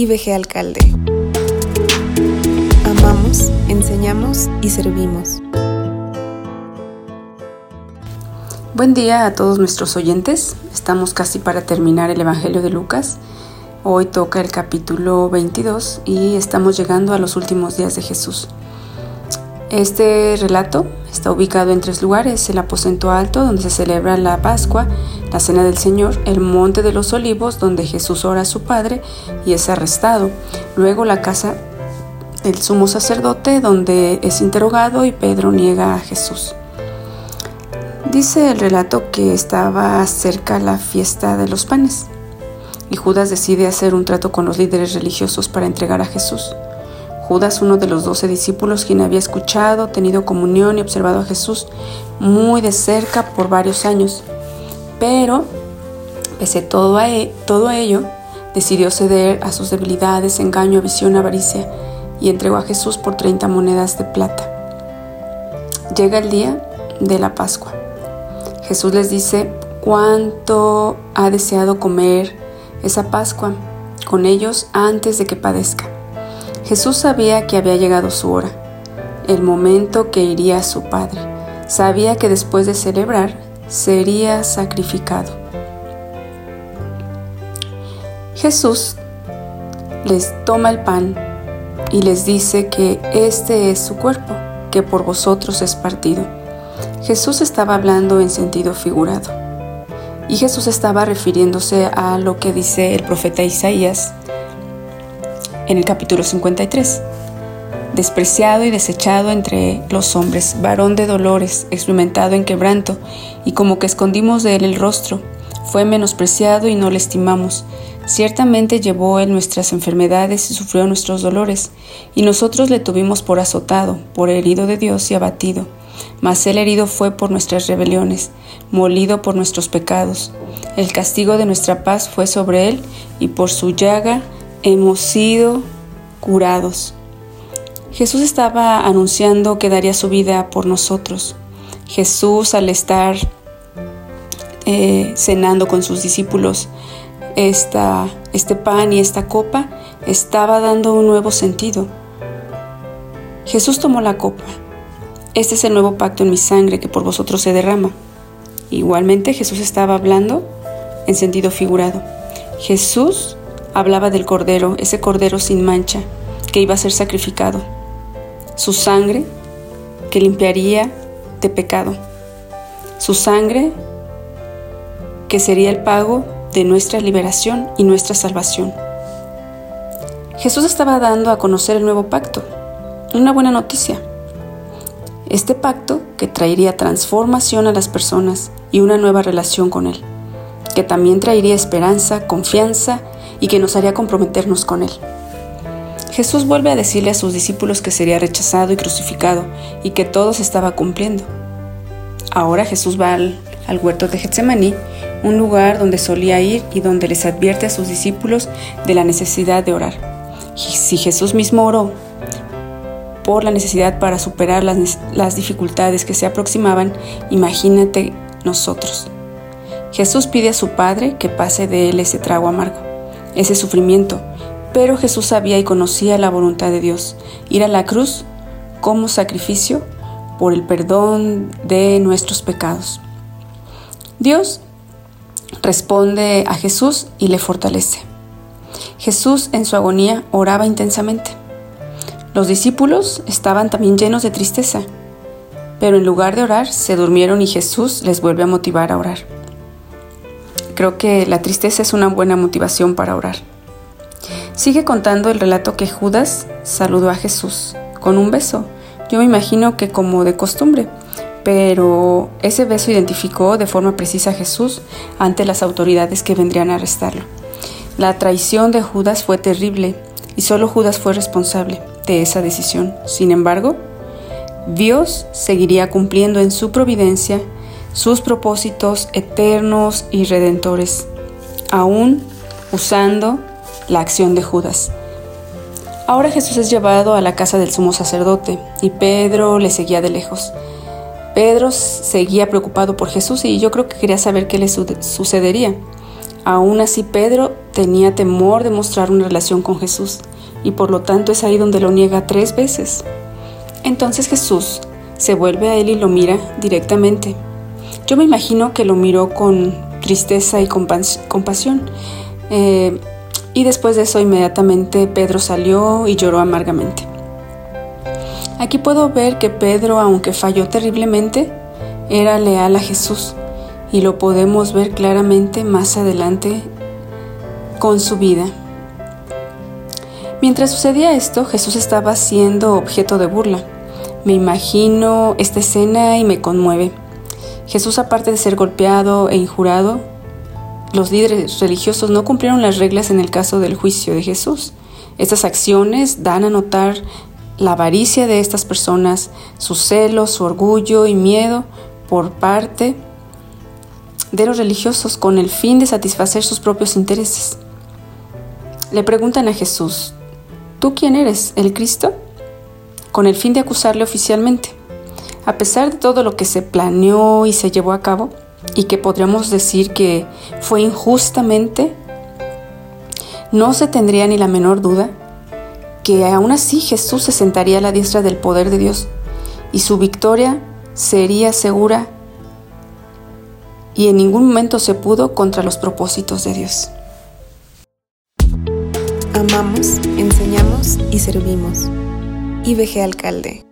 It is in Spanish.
IBG Alcalde. Amamos, enseñamos y servimos. Buen día a todos nuestros oyentes. Estamos casi para terminar el Evangelio de Lucas. Hoy toca el capítulo 22 y estamos llegando a los últimos días de Jesús. Este relato está ubicado en tres lugares, el aposento alto donde se celebra la Pascua, la Cena del Señor, el Monte de los Olivos donde Jesús ora a su Padre y es arrestado, luego la casa del sumo sacerdote donde es interrogado y Pedro niega a Jesús. Dice el relato que estaba cerca la fiesta de los panes y Judas decide hacer un trato con los líderes religiosos para entregar a Jesús. Judas, uno de los doce discípulos, quien había escuchado, tenido comunión y observado a Jesús muy de cerca por varios años. Pero, pese todo a e, todo ello, decidió ceder a sus debilidades, engaño, visión, avaricia y entregó a Jesús por 30 monedas de plata. Llega el día de la Pascua. Jesús les dice cuánto ha deseado comer esa Pascua con ellos antes de que padezca. Jesús sabía que había llegado su hora, el momento que iría a su Padre. Sabía que después de celebrar sería sacrificado. Jesús les toma el pan y les dice que este es su cuerpo, que por vosotros es partido. Jesús estaba hablando en sentido figurado. Y Jesús estaba refiriéndose a lo que dice el profeta Isaías en el capítulo 53. Despreciado y desechado entre los hombres, varón de dolores, experimentado en quebranto, y como que escondimos de él el rostro, fue menospreciado y no le estimamos. Ciertamente llevó él nuestras enfermedades y sufrió nuestros dolores, y nosotros le tuvimos por azotado, por herido de Dios y abatido. Mas él herido fue por nuestras rebeliones, molido por nuestros pecados. El castigo de nuestra paz fue sobre él, y por su llaga hemos sido curados. Jesús estaba anunciando que daría su vida por nosotros. Jesús al estar eh, cenando con sus discípulos esta, este pan y esta copa, estaba dando un nuevo sentido. Jesús tomó la copa. Este es el nuevo pacto en mi sangre que por vosotros se derrama. Igualmente Jesús estaba hablando en sentido figurado. Jesús hablaba del cordero, ese cordero sin mancha, que iba a ser sacrificado, su sangre que limpiaría de pecado, su sangre que sería el pago de nuestra liberación y nuestra salvación. Jesús estaba dando a conocer el nuevo pacto, una buena noticia. Este pacto que traería transformación a las personas y una nueva relación con Él, que también traería esperanza, confianza y que nos haría comprometernos con Él. Jesús vuelve a decirle a sus discípulos que sería rechazado y crucificado y que todo se estaba cumpliendo. Ahora Jesús va al, huerto de Getsemaní, un lugar donde solía ir y donde les advierte a sus discípulos de la necesidad de orar. Si Jesús mismo oró por la necesidad para superar las, las dificultades que se aproximaban, imagínate nosotros. Jesús pide a su Padre que pase de él ese trago amargo ese sufrimiento, pero Jesús sabía y conocía la voluntad de Dios, ir a la cruz como sacrificio por el perdón de nuestros pecados. Dios responde a Jesús y le fortalece. Jesús en su agonía oraba intensamente. Los discípulos estaban también llenos de tristeza, pero en lugar de orar se durmieron y Jesús les vuelve a motivar a orar. Creo que la tristeza es una buena motivación para orar. Sigue contando el relato que Judas saludó a Jesús con un beso. Yo me imagino que como de costumbre, pero ese beso identificó de forma precisa a Jesús ante las autoridades que vendrían a arrestarlo. La traición de Judas fue terrible y solo Judas fue responsable de esa decisión. Sin embargo, Dios seguiría cumpliendo en su providencia sus propósitos eternos y redentores, aún usando la acción de Judas. Ahora Jesús es llevado a la casa del sumo sacerdote y Pedro le seguía de lejos. Pedro seguía preocupado por Jesús y yo creo que quería saber qué le sucedería. Aún así Pedro tenía temor de mostrar una relación con Jesús y por lo tanto es ahí donde lo niega tres veces. Entonces Jesús se vuelve a él y lo mira directamente. Yo me imagino que lo miró con tristeza y compasión. Eh, y después de eso inmediatamente Pedro salió y lloró amargamente. Aquí puedo ver que Pedro, aunque falló terriblemente, era leal a Jesús y lo podemos ver claramente más adelante con su vida. Mientras sucedía esto, Jesús estaba siendo objeto de burla. Me imagino esta escena y me conmueve. Jesús, aparte de ser golpeado e injurado, los líderes religiosos no cumplieron las reglas en el caso del juicio de Jesús. Estas acciones dan a notar la avaricia de estas personas, su celo, su orgullo y miedo por parte de los religiosos con el fin de satisfacer sus propios intereses. Le preguntan a Jesús, ¿tú quién eres? ¿El Cristo? con el fin de acusarle oficialmente. A pesar de todo lo que se planeó y se llevó a cabo, y que podríamos decir que fue injustamente, no se tendría ni la menor duda que aún así Jesús se sentaría a la diestra del poder de Dios y su victoria sería segura y en ningún momento se pudo contra los propósitos de Dios. Amamos, enseñamos y servimos. IBG Alcalde.